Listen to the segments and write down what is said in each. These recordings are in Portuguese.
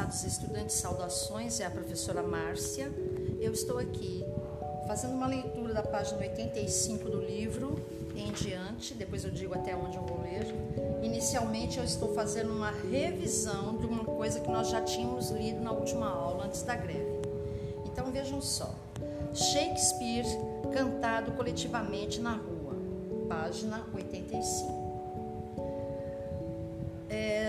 Prezados estudantes, saudações, é a professora Márcia. Eu estou aqui fazendo uma leitura da página 85 do livro em diante, depois eu digo até onde eu vou ler. Inicialmente eu estou fazendo uma revisão de uma coisa que nós já tínhamos lido na última aula, antes da greve. Então vejam só: Shakespeare cantado coletivamente na rua, página 85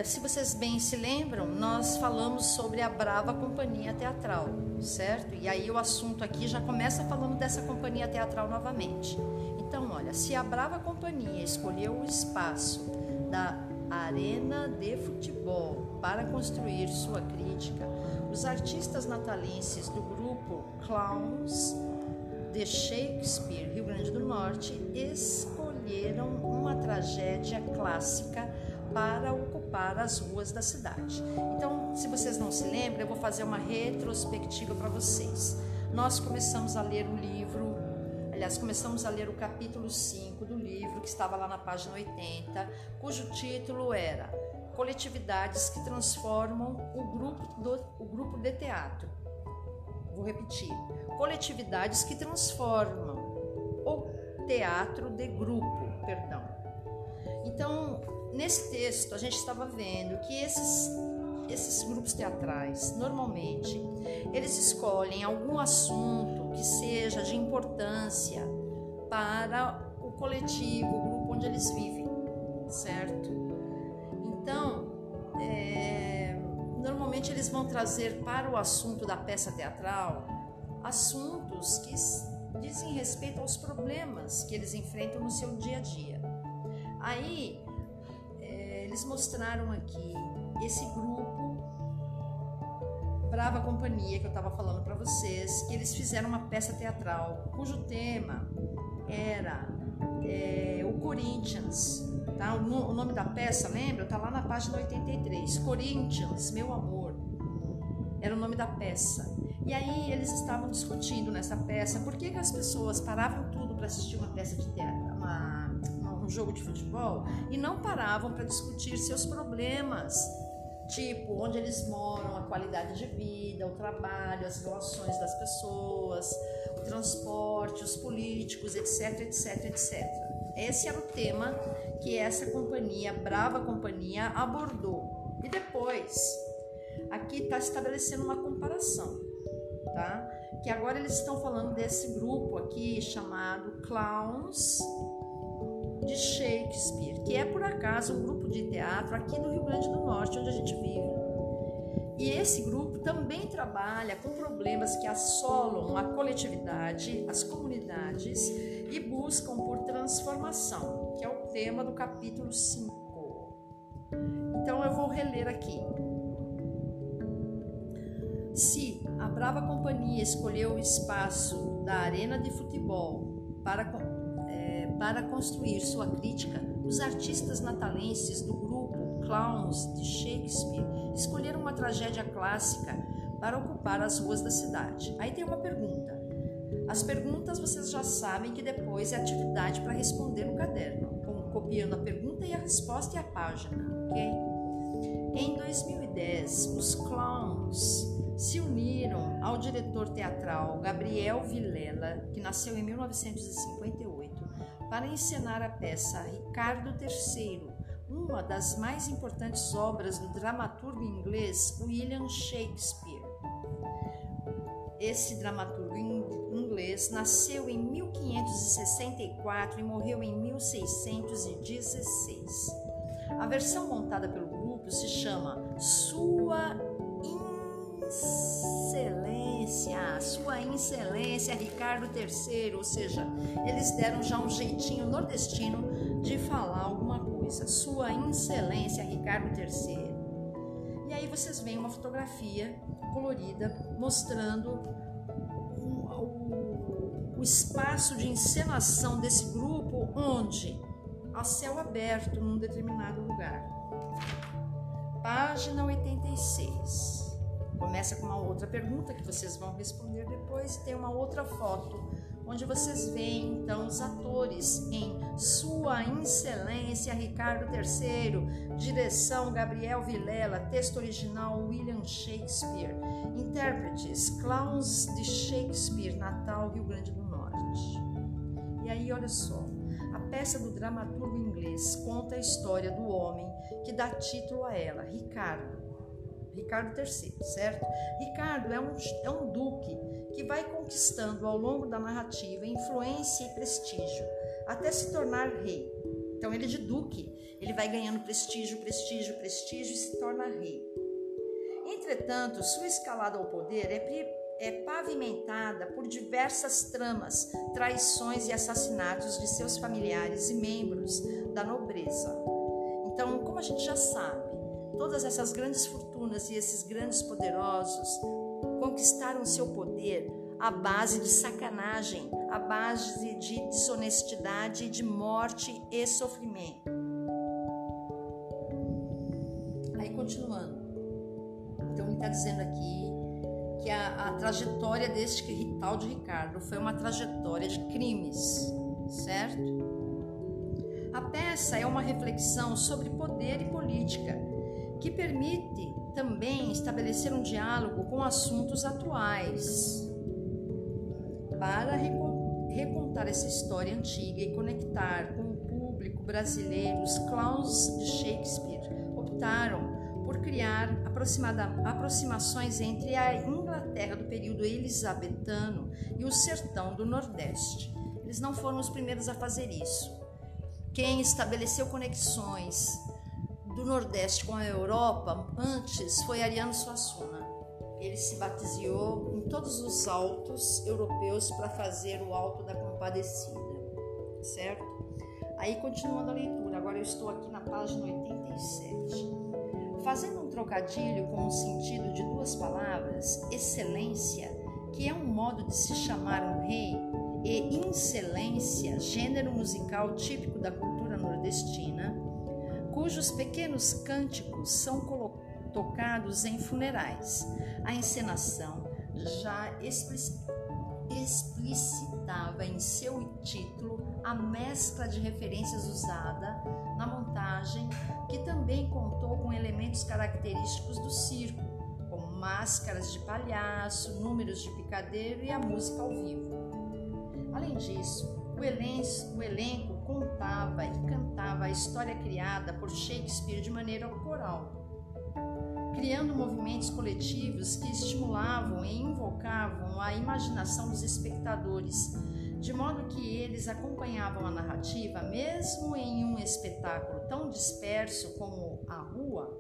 se vocês bem se lembram, nós falamos sobre a Brava Companhia Teatral, certo? E aí o assunto aqui já começa falando dessa companhia teatral novamente. Então, olha, se a Brava Companhia escolheu o espaço da Arena de Futebol para construir sua crítica, os artistas natalenses do grupo Clowns de Shakespeare, Rio Grande do Norte, escolheram uma tragédia clássica para ocupar as ruas da cidade. Então, se vocês não se lembram, eu vou fazer uma retrospectiva para vocês. Nós começamos a ler o livro, aliás, começamos a ler o capítulo 5 do livro, que estava lá na página 80, cujo título era Coletividades que transformam o grupo, do, o grupo de teatro. Vou repetir: coletividades que transformam o teatro de grupo, perdão. Nesse texto, a gente estava vendo que esses, esses grupos teatrais, normalmente, eles escolhem algum assunto que seja de importância para o coletivo, o grupo onde eles vivem, certo? Então, é, normalmente eles vão trazer para o assunto da peça teatral assuntos que dizem respeito aos problemas que eles enfrentam no seu dia a dia. Aí, eles mostraram aqui esse grupo Brava Companhia que eu estava falando para vocês, que eles fizeram uma peça teatral cujo tema era é, o Corinthians. Tá? O, no, o, nome da peça, lembra? Está lá na página 83. Corinthians, meu amor. Era o nome da peça. E aí eles estavam discutindo nessa peça por que, que as pessoas paravam tudo para assistir uma peça de teatro, jogo de futebol e não paravam para discutir seus problemas, tipo onde eles moram, a qualidade de vida, o trabalho, as relações das pessoas, o transporte, os políticos, etc, etc, etc. Esse era o tema que essa companhia, Brava Companhia, abordou. E depois, aqui está estabelecendo uma comparação, tá? Que agora eles estão falando desse grupo aqui chamado Clowns de Shakespeare, que é por acaso um grupo de teatro aqui no Rio Grande do Norte, onde a gente vive. E esse grupo também trabalha com problemas que assolam a coletividade, as comunidades e buscam por transformação, que é o tema do capítulo 5. Então eu vou reler aqui. Se a Brava Companhia escolheu o espaço da arena de futebol para para construir sua crítica, os artistas natalenses do grupo Clowns de Shakespeare escolheram uma tragédia clássica para ocupar as ruas da cidade. Aí tem uma pergunta. As perguntas vocês já sabem que depois é atividade para responder no caderno, copiando a pergunta e a resposta e a página, ok? Em 2010, os clowns se uniram ao diretor teatral Gabriel Vilela, que nasceu em 1958 para encenar a peça Ricardo III, uma das mais importantes obras do dramaturgo inglês William Shakespeare. Esse dramaturgo inglês nasceu em 1564 e morreu em 1616. A versão montada pelo grupo se chama Sua Excelência, Sua Excelência Ricardo III, ou seja, eles deram já um jeitinho nordestino de falar alguma coisa. Sua Excelência Ricardo III. E aí vocês veem uma fotografia colorida mostrando o, o, o espaço de encenação desse grupo, onde a céu aberto num determinado lugar. Página 86. Começa com uma outra pergunta que vocês vão responder depois. Tem uma outra foto onde vocês veem então os atores em Sua Excelência Ricardo III, direção Gabriel Vilela, texto original William Shakespeare, intérpretes Clowns de Shakespeare, Natal, Rio Grande do Norte. E aí, olha só, a peça do dramaturgo inglês conta a história do homem que dá título a ela, Ricardo. Ricardo III, certo? Ricardo é um, é um duque que vai conquistando ao longo da narrativa influência e prestígio, até se tornar rei. Então, ele é de duque, ele vai ganhando prestígio, prestígio, prestígio e se torna rei. Entretanto, sua escalada ao poder é, é pavimentada por diversas tramas, traições e assassinatos de seus familiares e membros da nobreza. Então, como a gente já sabe, todas essas grandes fortunas e esses grandes poderosos conquistaram seu poder à base de sacanagem, à base de desonestidade, de morte e sofrimento. Aí continuando. Então ele está dizendo aqui que a, a trajetória deste tal de Ricardo foi uma trajetória de crimes, certo? A peça é uma reflexão sobre poder e política que permite também estabelecer um diálogo com assuntos atuais para recontar essa história antiga e conectar com o público brasileiro. Os clowns de Shakespeare optaram por criar aproximações entre a Inglaterra do período elisabetano e o sertão do Nordeste. Eles não foram os primeiros a fazer isso. Quem estabeleceu conexões do Nordeste com a Europa, antes foi Ariano Suassuna. Ele se batizou em todos os altos europeus para fazer o Alto da Compadecida, certo? Aí, continuando a leitura, agora eu estou aqui na página 87. Fazendo um trocadilho com o sentido de duas palavras, excelência, que é um modo de se chamar um rei, e incelência, gênero musical típico da cultura nordestina, cujos pequenos cânticos são tocados em funerais. A encenação já explicitava em seu título a mescla de referências usada na montagem, que também contou com elementos característicos do circo, como máscaras de palhaço, números de picadeiro e a música ao vivo. Além disso, o elenco, contava e cantava a história criada por Shakespeare de maneira coral, criando movimentos coletivos que estimulavam e invocavam a imaginação dos espectadores, de modo que eles acompanhavam a narrativa mesmo em um espetáculo tão disperso como a rua.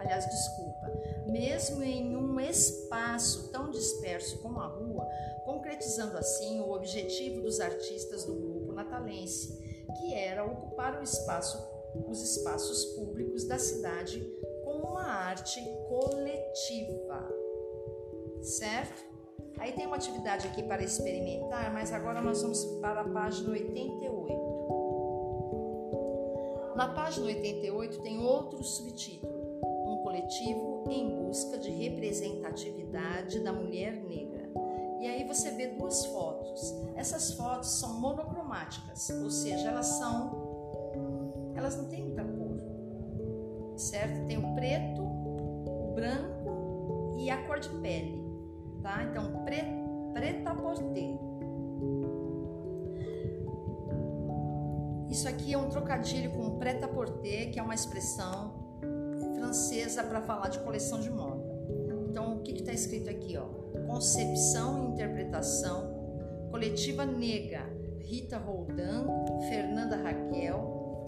Aliás, desculpa, mesmo em um espaço tão disperso como a rua, concretizando assim o objetivo dos artistas do natalense, que era ocupar espaço, os espaços públicos da cidade com uma arte coletiva. Certo? Aí tem uma atividade aqui para experimentar, mas agora nós vamos para a página 88. Na página 88 tem outro subtítulo: Um coletivo em busca de representatividade da mulher negra. E aí você vê duas fotos. Essas fotos são monocromáticas, ou seja, elas são elas não têm muita cor. Certo? Tem o preto, o branco e a cor de pele, tá? Então, pre, preta porter. Isso aqui é um trocadilho com preta porter, que é uma expressão francesa para falar de coleção de moda. Então, o que está escrito aqui? Ó? Concepção e interpretação, Coletiva Nega, Rita Roldan, Fernanda Raquel,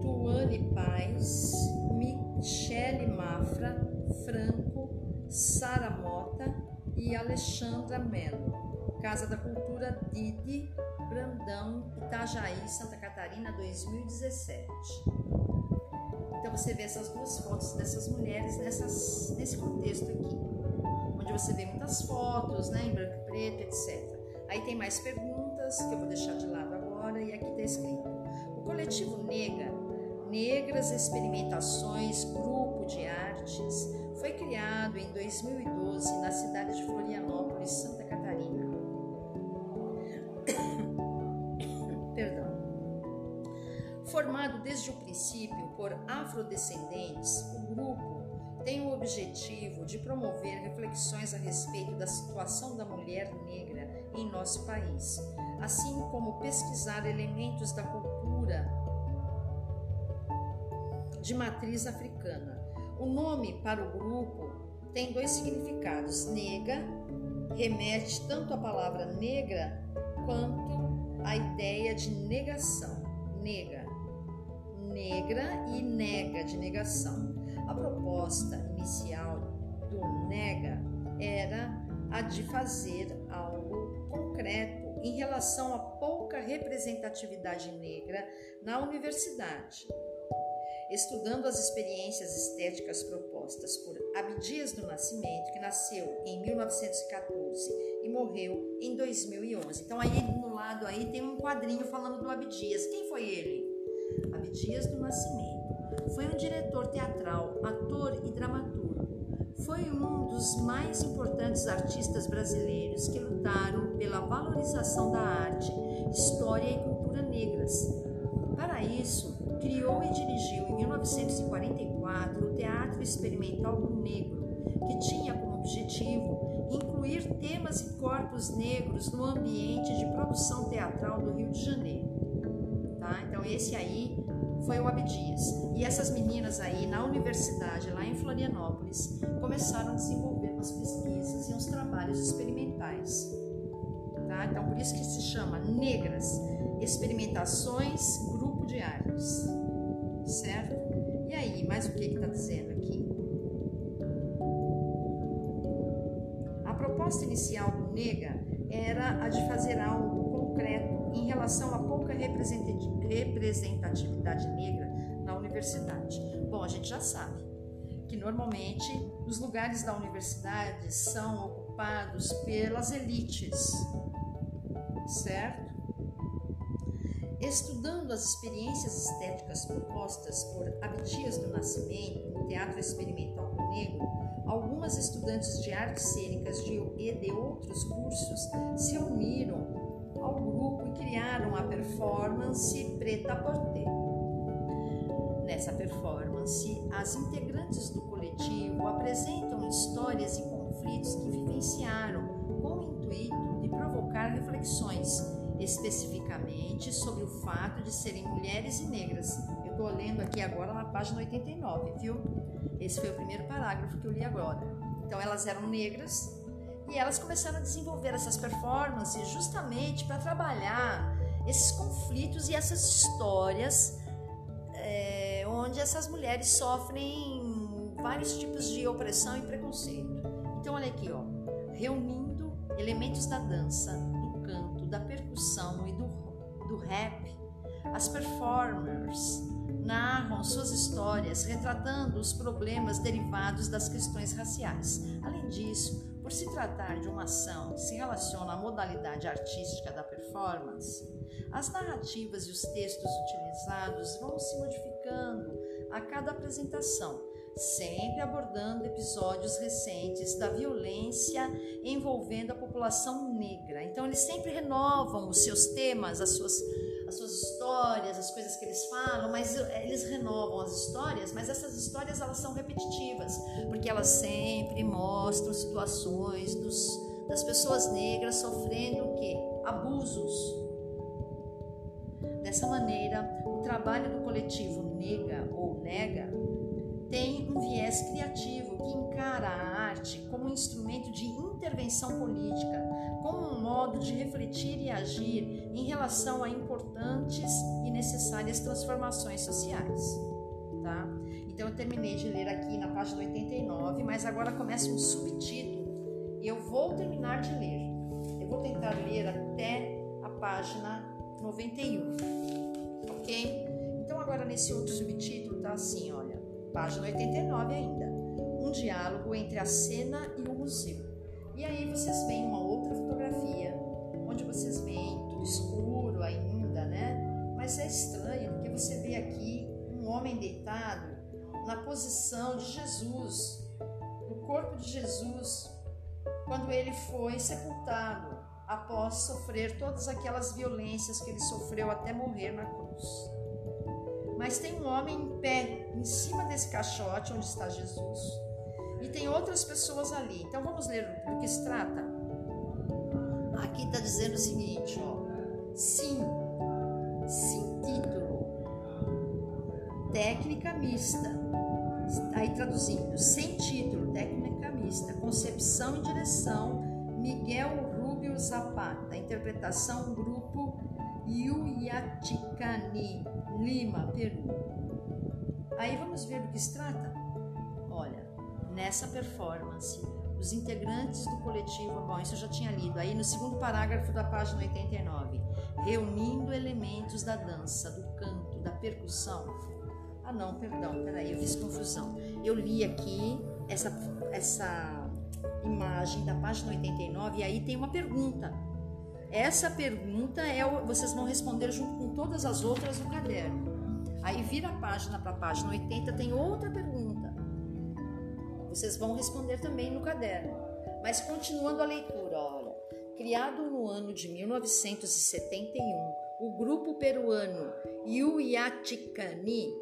Tuane Paz, Michele Mafra, Franco, Sara Mota e Alexandra Mello. Casa da Cultura Didi, Brandão, Itajaí, Santa Catarina, 2017. Então você vê essas duas fotos dessas mulheres nessas, nesse contexto aqui, onde você vê muitas fotos, né, em branco e preto, etc. Aí tem mais perguntas que eu vou deixar de lado agora e aqui está escrito. O coletivo Nega, Negras Experimentações Grupo de Artes, foi criado em 2012 na cidade de Florianópolis, Santa Catarina. Perdão. Formado desde o princípio por afrodescendentes, o grupo tem o objetivo de promover reflexões a respeito da situação da mulher negra em nosso país, assim como pesquisar elementos da cultura de matriz africana. O nome para o grupo tem dois significados: nega remete tanto à palavra negra quanto à ideia de negação, nega, negra e nega de negação. Proposta inicial do nega era a de fazer algo concreto em relação à pouca representatividade negra na universidade estudando as experiências estéticas propostas por Abdias do Nascimento, que nasceu em 1914 e morreu em 2011. Então aí no lado aí tem um quadrinho falando do Abdias. Quem foi ele? Abdias do Nascimento. Foi um diretor teatral, ator e dramaturgo. Foi um dos mais importantes artistas brasileiros que lutaram pela valorização da arte, história e cultura negras. Para isso, criou e dirigiu em 1944 o Teatro Experimental do Negro, que tinha como objetivo incluir temas e corpos negros no ambiente de produção teatral do Rio de Janeiro. Tá? Então esse aí foi o Abdias. E essas meninas aí na universidade, lá em Florianópolis, começaram a desenvolver umas pesquisas e uns trabalhos experimentais. Tá? Então por isso que se chama Negras, Experimentações Grupo de Artes certo? E aí, mais o que está dizendo aqui? A proposta inicial do Nega era a de fazer algo concreto em relação à pouca representatividade negra na universidade. Bom, a gente já sabe que normalmente os lugares da universidade são ocupados pelas elites, certo? Estudando as experiências estéticas propostas por Abdias do Nascimento no Teatro Experimental do Negro, algumas estudantes de artes cênicas de, e de outros cursos se uniram criaram a performance Preta Porter. Nessa performance, as integrantes do coletivo apresentam histórias e conflitos que vivenciaram com o intuito de provocar reflexões especificamente sobre o fato de serem mulheres e negras. Eu estou lendo aqui agora na página 89, viu? Esse foi o primeiro parágrafo que eu li agora. Então elas eram negras e elas começaram a desenvolver essas performances justamente para trabalhar esses conflitos e essas histórias é, onde essas mulheres sofrem vários tipos de opressão e preconceito. Então olha aqui, ó, reunindo elementos da dança, da percussão e do, do rap, as performers narram suas histórias retratando os problemas derivados das questões raciais. Além disso, por se tratar de uma ação que se relaciona à modalidade artística da performance, as narrativas e os textos utilizados vão se modificando a cada apresentação sempre abordando episódios recentes da violência envolvendo a população negra. Então, eles sempre renovam os seus temas, as suas, as suas histórias, as coisas que eles falam, mas eles renovam as histórias, mas essas histórias elas são repetitivas, porque elas sempre mostram situações dos, das pessoas negras sofrendo o quê? Abusos. Dessa maneira, o trabalho do coletivo Nega ou Nega tem um viés criativo que encara a arte como um instrumento de intervenção política, como um modo de refletir e agir em relação a importantes e necessárias transformações sociais. Tá? Então eu terminei de ler aqui na página 89, mas agora começa um subtítulo e eu vou terminar de ler. Eu vou tentar ler até a página 91, ok? Então agora nesse outro subtítulo tá assim, olha página 89 ainda. Um diálogo entre a cena e o museu. E aí vocês veem uma outra fotografia, onde vocês veem tudo escuro ainda, né? Mas é estranho, porque você vê aqui um homem deitado na posição de Jesus, o corpo de Jesus, quando ele foi sepultado após sofrer todas aquelas violências que ele sofreu até morrer na cruz. Mas tem um homem em pé em cima desse caixote onde está Jesus e tem outras pessoas ali. Então vamos ler do que se trata. Aqui está dizendo o seguinte, ó. Sim, sim título, técnica mista. Aí traduzindo, sem título, técnica mista, concepção e direção, Miguel Rubio Zapata, interpretação grupo Yuyaticani, Lima, Peru. Aí vamos ver do que se trata? Olha, nessa performance, os integrantes do coletivo, bom, isso eu já tinha lido, aí no segundo parágrafo da página 89, reunindo elementos da dança, do canto, da percussão. Ah, não, perdão, peraí, eu fiz confusão. Eu li aqui essa, essa imagem da página 89 e aí tem uma pergunta. Essa pergunta é vocês vão responder junto com todas as outras do caderno. Aí vira a página para a página 80, tem outra pergunta. Vocês vão responder também no caderno. Mas continuando a leitura, olha. Criado no ano de 1971, o grupo peruano Yuyaticani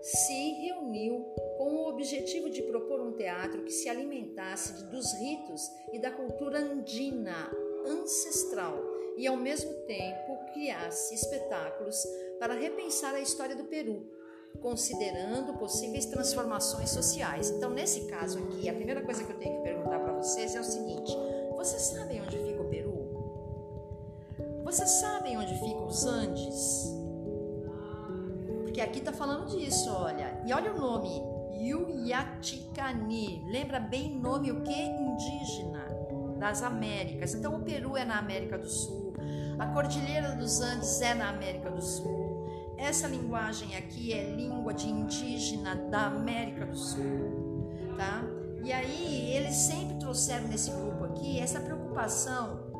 se reuniu com o objetivo de propor um teatro que se alimentasse dos ritos e da cultura andina ancestral e, ao mesmo tempo, criasse espetáculos para repensar a história do Peru, considerando possíveis transformações sociais. Então, nesse caso aqui, a primeira coisa que eu tenho que perguntar para vocês é o seguinte: vocês sabem onde fica o Peru? Vocês sabem onde ficam os Andes? Porque aqui está falando disso, olha. E olha o nome, Yuyaticani. Lembra bem nome o que? Indígena das Américas. Então, o Peru é na América do Sul, a Cordilheira dos Andes é na América do Sul. Essa linguagem aqui é língua de indígena da América do Sul, tá? E aí, eles sempre trouxeram nesse grupo aqui essa preocupação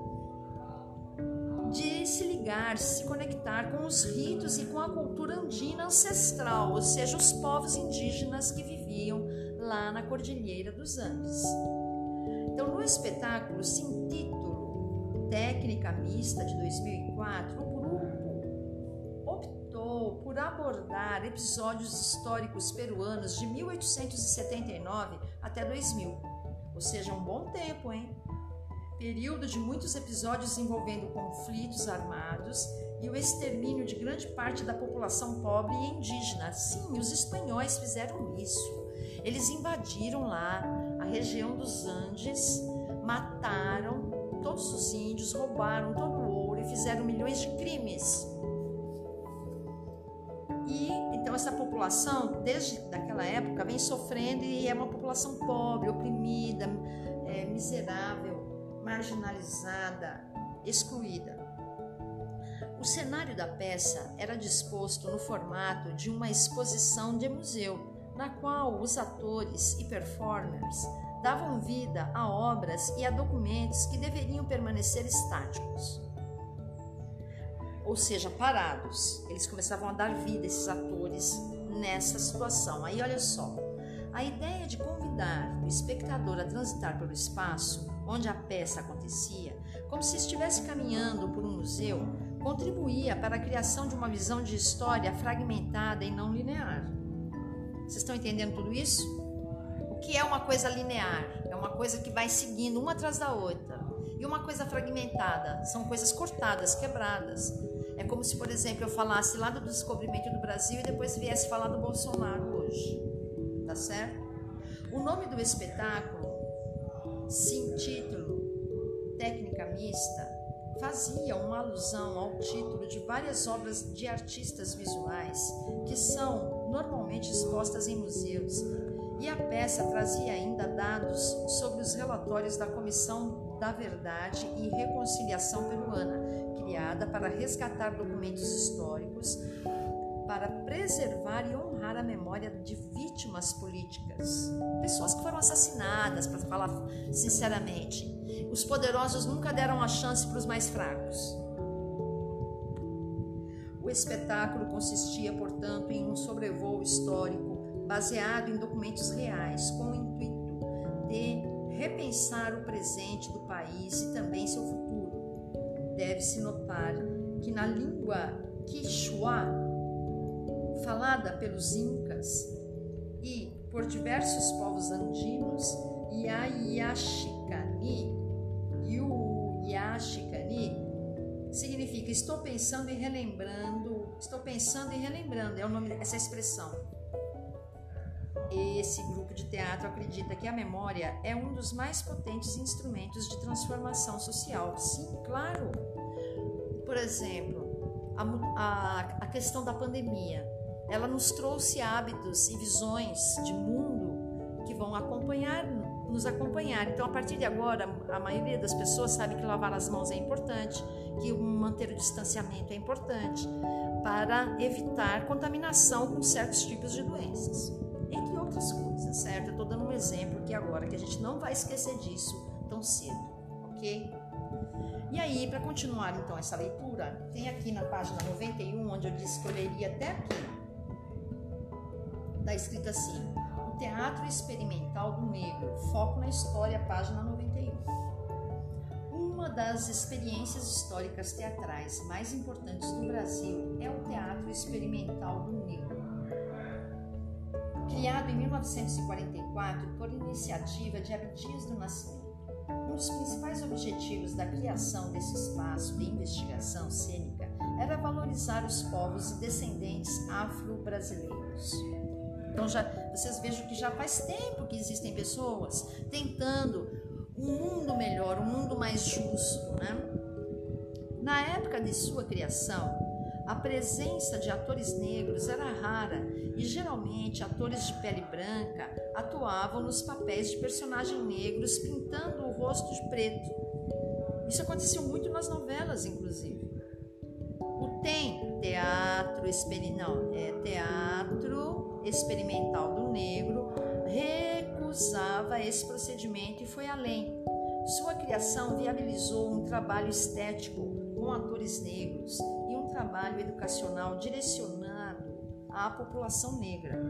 de se ligar, se conectar com os ritos e com a cultura andina ancestral, ou seja, os povos indígenas que viviam lá na Cordilheira dos Andes. Então, no espetáculo sem título Técnica Mista de 2004, o grupo optou por abordar episódios históricos peruanos de 1879 até 2000, ou seja, um bom tempo, hein? Período de muitos episódios envolvendo conflitos armados e o extermínio de grande parte da população pobre e indígena. Sim, os espanhóis fizeram isso. Eles invadiram lá a região dos Andes, mataram todos os índios, roubaram todo o ouro e fizeram milhões de crimes. E então essa população, desde daquela época, vem sofrendo e é uma população pobre, oprimida, é, miserável, marginalizada, excluída. O cenário da peça era disposto no formato de uma exposição de museu na qual os atores e performers davam vida a obras e a documentos que deveriam permanecer estáticos, ou seja, parados. Eles começavam a dar vida a esses atores nessa situação. Aí olha só, a ideia de convidar o espectador a transitar pelo espaço onde a peça acontecia, como se estivesse caminhando por um museu, contribuía para a criação de uma visão de história fragmentada e não linear. Vocês estão entendendo tudo isso? O que é uma coisa linear? É uma coisa que vai seguindo uma atrás da outra. E uma coisa fragmentada são coisas cortadas, quebradas. É como se, por exemplo, eu falasse lá do descobrimento do Brasil e depois viesse falar do Bolsonaro hoje. Tá certo? O nome do espetáculo, sim, título, técnica mista, fazia uma alusão ao título de várias obras de artistas visuais que são normalmente expostas em museus, e a peça trazia ainda dados sobre os relatórios da Comissão da Verdade e Reconciliação Peruana, criada para resgatar documentos históricos para preservar e honrar a memória de vítimas políticas, pessoas que foram assassinadas, para falar sinceramente. Os poderosos nunca deram a chance para os mais fracos. Espetáculo consistia, portanto, em um sobrevoo histórico baseado em documentos reais, com o intuito de repensar o presente do país e também seu futuro. Deve-se notar que na língua Quichua falada pelos incas e por diversos povos andinos, Yayashikani e o Yashikani significa estou pensando e relembrando, estou pensando e relembrando, é o nome essa expressão. Esse grupo de teatro acredita que a memória é um dos mais potentes instrumentos de transformação social. Sim, claro. Por exemplo, a, a, a questão da pandemia, ela nos trouxe hábitos e visões de mundo que vão acompanhar nos acompanhar. Então, a partir de agora, a maioria das pessoas sabe que lavar as mãos é importante, que manter o distanciamento é importante para evitar contaminação com certos tipos de doenças, entre outras coisas, certo? Estou dando um exemplo aqui agora que a gente não vai esquecer disso tão cedo, ok? E aí, para continuar então essa leitura, tem aqui na página 91, onde eu disse que eu leria até aqui, está escrito assim: Teatro Experimental do Negro, Foco na História, página 91. Uma das experiências históricas teatrais mais importantes do Brasil é o Teatro Experimental do Negro. Criado em 1944 por iniciativa de Abdias do Nascimento, um dos principais objetivos da criação desse espaço de investigação cênica era valorizar os povos e descendentes afro-brasileiros. Então já vocês vejam que já faz tempo que existem pessoas tentando um mundo melhor, um mundo mais justo, né? Na época de sua criação, a presença de atores negros era rara e geralmente atores de pele branca atuavam nos papéis de personagens negros pintando o rosto de preto. Isso aconteceu muito nas novelas, inclusive. O TEM, Teatro Experimental, é Teatro experimental do negro recusava esse procedimento e foi além. Sua criação viabilizou um trabalho estético com atores negros e um trabalho educacional direcionado à população negra.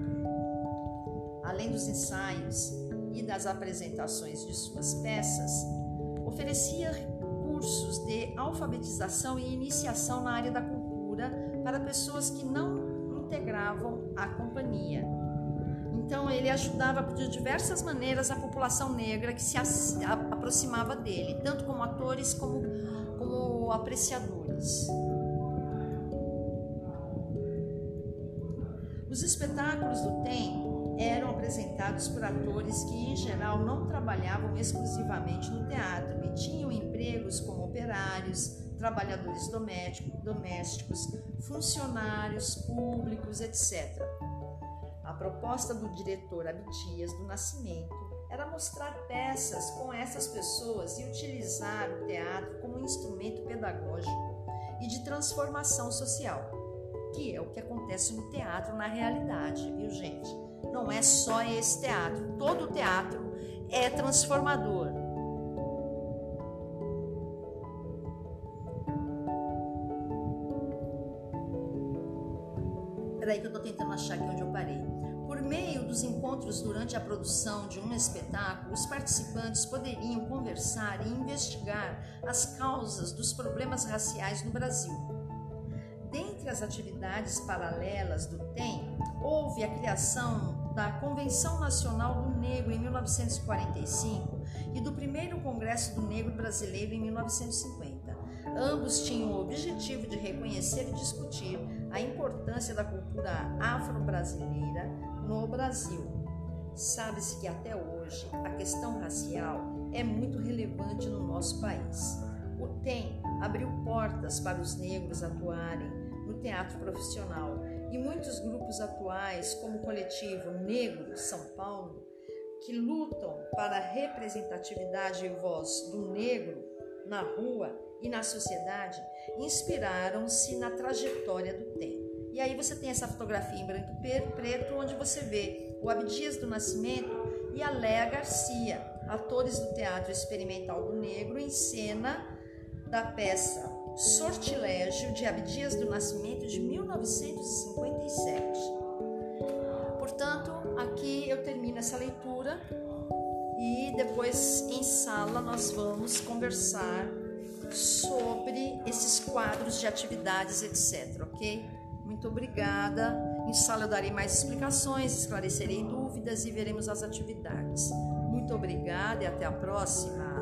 Além dos ensaios e das apresentações de suas peças, oferecia cursos de alfabetização e iniciação na área da cultura para pessoas que não integravam a companhia. Então ele ajudava de diversas maneiras a população negra que se aproximava dele, tanto como atores como, como apreciadores. Os espetáculos do TEM eram apresentados por atores que, em geral, não trabalhavam exclusivamente no teatro e tinham empregos como operários, trabalhadores domésticos, funcionários públicos, etc. A proposta do diretor Abdias do Nascimento era mostrar peças com essas pessoas e utilizar o teatro como um instrumento pedagógico e de transformação social, que é o que acontece no teatro na realidade, viu, gente? Não é só esse teatro, todo teatro é transformador. Peraí que eu estou tentando achar aqui onde eu parei. Por meio dos encontros durante a produção de um espetáculo, os participantes poderiam conversar e investigar as causas dos problemas raciais no Brasil. Dentre as atividades paralelas do TEM, houve a criação da Convenção Nacional do Negro em 1945 e do primeiro Congresso do Negro Brasileiro em 1950. Ambos tinham o objetivo de reconhecer e discutir a importância da cultura afro-brasileira no Brasil. Sabe-se que até hoje a questão racial é muito relevante no nosso país. O TEM abriu portas para os negros atuarem no teatro profissional e muitos grupos atuais, como o coletivo Negro São Paulo, que lutam para a representatividade e voz do negro na rua e na sociedade inspiraram-se na trajetória do tempo. E aí você tem essa fotografia em branco e preto, onde você vê o Abdias do Nascimento e a Léa Garcia, atores do Teatro Experimental do Negro, em cena da peça Sortilégio de Abdias do Nascimento de 1957. Portanto, aqui eu termino essa leitura e depois em sala nós vamos conversar sobre esses quadros de atividades, etc. Ok? Muito obrigada. Em sala eu darei mais explicações, esclarecerei dúvidas e veremos as atividades. Muito obrigada e até a próxima.